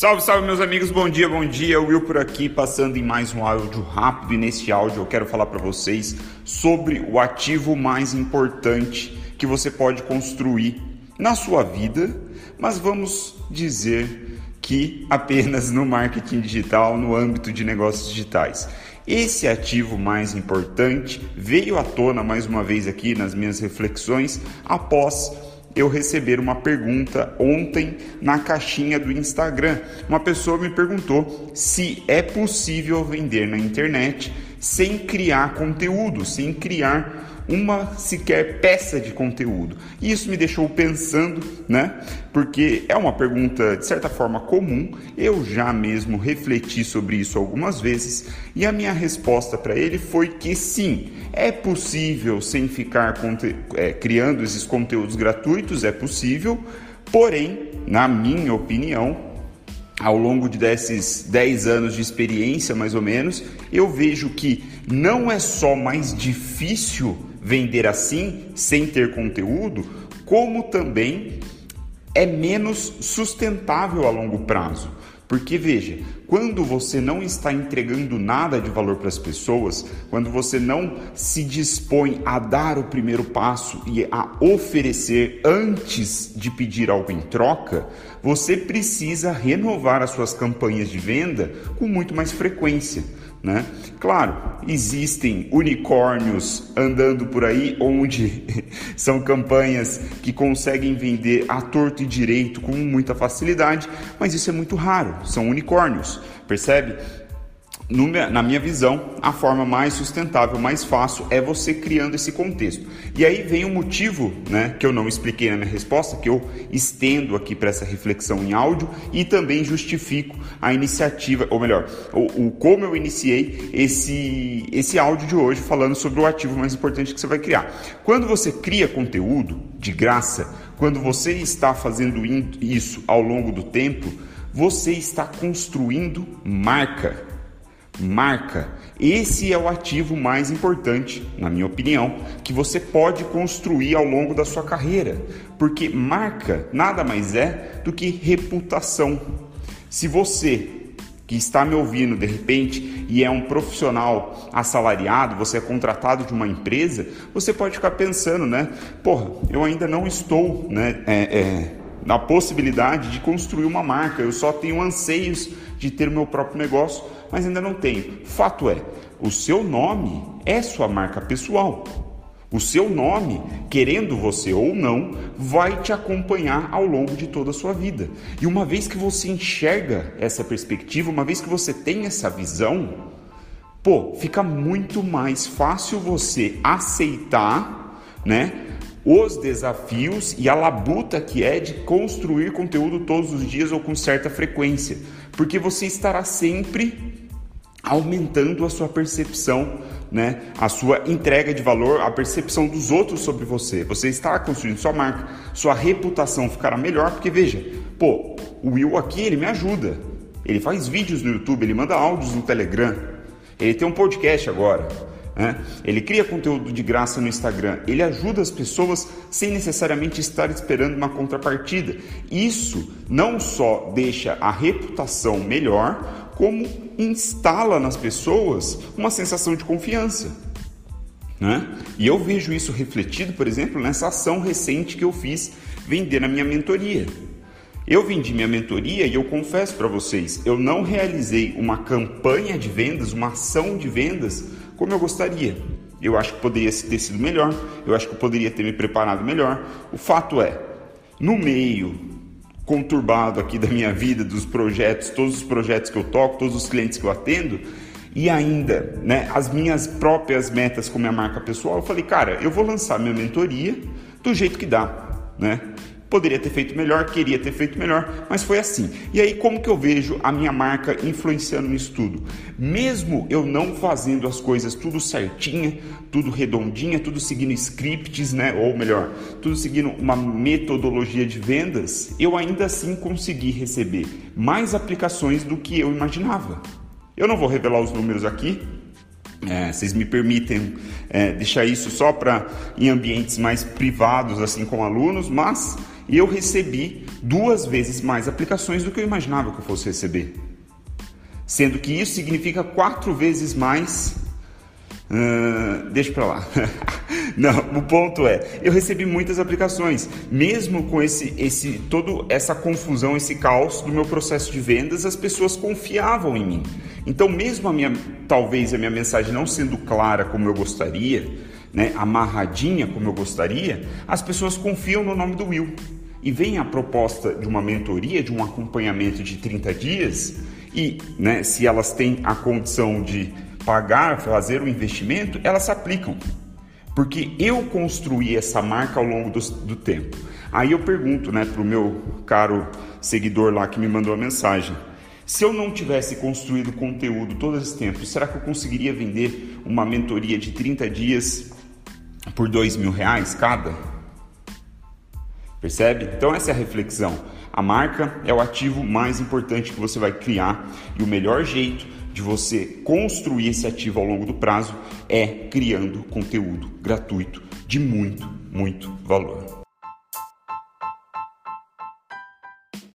Salve, salve meus amigos, bom dia, bom dia. Will por aqui, passando em mais um áudio rápido. E neste áudio eu quero falar para vocês sobre o ativo mais importante que você pode construir na sua vida, mas vamos dizer que apenas no marketing digital, no âmbito de negócios digitais. Esse ativo mais importante veio à tona mais uma vez aqui nas minhas reflexões após eu receber uma pergunta ontem na caixinha do Instagram. Uma pessoa me perguntou se é possível vender na internet sem criar conteúdo, sem criar uma sequer peça de conteúdo. E isso me deixou pensando, né? Porque é uma pergunta de certa forma comum. Eu já mesmo refleti sobre isso algumas vezes e a minha resposta para ele foi que sim, é possível sem ficar é, criando esses conteúdos gratuitos, é possível. Porém, na minha opinião, ao longo de desses 10 anos de experiência, mais ou menos, eu vejo que não é só mais difícil vender assim, sem ter conteúdo, como também é menos sustentável a longo prazo. Porque veja, quando você não está entregando nada de valor para as pessoas, quando você não se dispõe a dar o primeiro passo e a oferecer antes de pedir algo em troca, você precisa renovar as suas campanhas de venda com muito mais frequência. Né? Claro, existem unicórnios andando por aí onde são campanhas que conseguem vender a torto e direito com muita facilidade, mas isso é muito raro, são unicórnios, percebe? Na minha visão, a forma mais sustentável, mais fácil é você criando esse contexto. E aí vem o um motivo, né, que eu não expliquei na minha resposta, que eu estendo aqui para essa reflexão em áudio e também justifico a iniciativa, ou melhor, o, o, como eu iniciei esse esse áudio de hoje falando sobre o ativo mais importante que você vai criar. Quando você cria conteúdo de graça, quando você está fazendo isso ao longo do tempo, você está construindo marca marca. Esse é o ativo mais importante, na minha opinião, que você pode construir ao longo da sua carreira, porque marca nada mais é do que reputação. Se você que está me ouvindo de repente e é um profissional assalariado, você é contratado de uma empresa, você pode ficar pensando, né? Porra, eu ainda não estou, né? É, é, na possibilidade de construir uma marca, eu só tenho anseios de ter o meu próprio negócio mas ainda não tenho. Fato é, o seu nome é sua marca pessoal. O seu nome, querendo você ou não, vai te acompanhar ao longo de toda a sua vida. E uma vez que você enxerga essa perspectiva, uma vez que você tem essa visão, pô, fica muito mais fácil você aceitar, né? Os desafios e a labuta que é de construir conteúdo todos os dias ou com certa frequência, porque você estará sempre aumentando a sua percepção, né? A sua entrega de valor, a percepção dos outros sobre você. Você está construindo sua marca, sua reputação ficará melhor, porque veja, pô, o Will aqui ele me ajuda. Ele faz vídeos no YouTube, ele manda áudios no Telegram, ele tem um podcast agora. Né? Ele cria conteúdo de graça no Instagram, ele ajuda as pessoas sem necessariamente estar esperando uma contrapartida. Isso não só deixa a reputação melhor, como instala nas pessoas uma sensação de confiança. Né? E eu vejo isso refletido, por exemplo, nessa ação recente que eu fiz vender na minha mentoria. Eu vendi minha mentoria e eu confesso para vocês, eu não realizei uma campanha de vendas, uma ação de vendas como eu gostaria. Eu acho que poderia ter sido melhor, eu acho que eu poderia ter me preparado melhor. O fato é, no meio conturbado aqui da minha vida, dos projetos, todos os projetos que eu toco, todos os clientes que eu atendo, e ainda, né, as minhas próprias metas com minha marca pessoal, eu falei, cara, eu vou lançar minha mentoria do jeito que dá, né? Poderia ter feito melhor, queria ter feito melhor, mas foi assim. E aí, como que eu vejo a minha marca influenciando nisso tudo? Mesmo eu não fazendo as coisas tudo certinha, tudo redondinha, tudo seguindo scripts, né? Ou melhor, tudo seguindo uma metodologia de vendas, eu ainda assim consegui receber mais aplicações do que eu imaginava. Eu não vou revelar os números aqui, É, vocês me permitem é, deixar isso só para em ambientes mais privados, assim com alunos, mas eu recebi duas vezes mais aplicações do que eu imaginava que eu fosse receber. Sendo que isso significa quatro vezes mais. Uh, deixa para lá. Não, o ponto é, eu recebi muitas aplicações, mesmo com esse, esse, toda essa confusão, esse caos do meu processo de vendas, as pessoas confiavam em mim. Então, mesmo a minha, talvez a minha mensagem não sendo clara como eu gostaria, né, amarradinha como eu gostaria, as pessoas confiam no nome do Will. E vem a proposta de uma mentoria, de um acompanhamento de 30 dias, e né, se elas têm a condição de pagar, fazer o investimento, elas se aplicam. Porque eu construí essa marca ao longo do, do tempo. Aí eu pergunto né, para o meu caro seguidor lá que me mandou a mensagem: se eu não tivesse construído conteúdo todo esse tempo, será que eu conseguiria vender uma mentoria de 30 dias por dois mil reais cada? Percebe? Então essa é a reflexão. A marca é o ativo mais importante que você vai criar e o melhor jeito de você construir esse ativo ao longo do prazo é criando conteúdo gratuito de muito, muito valor.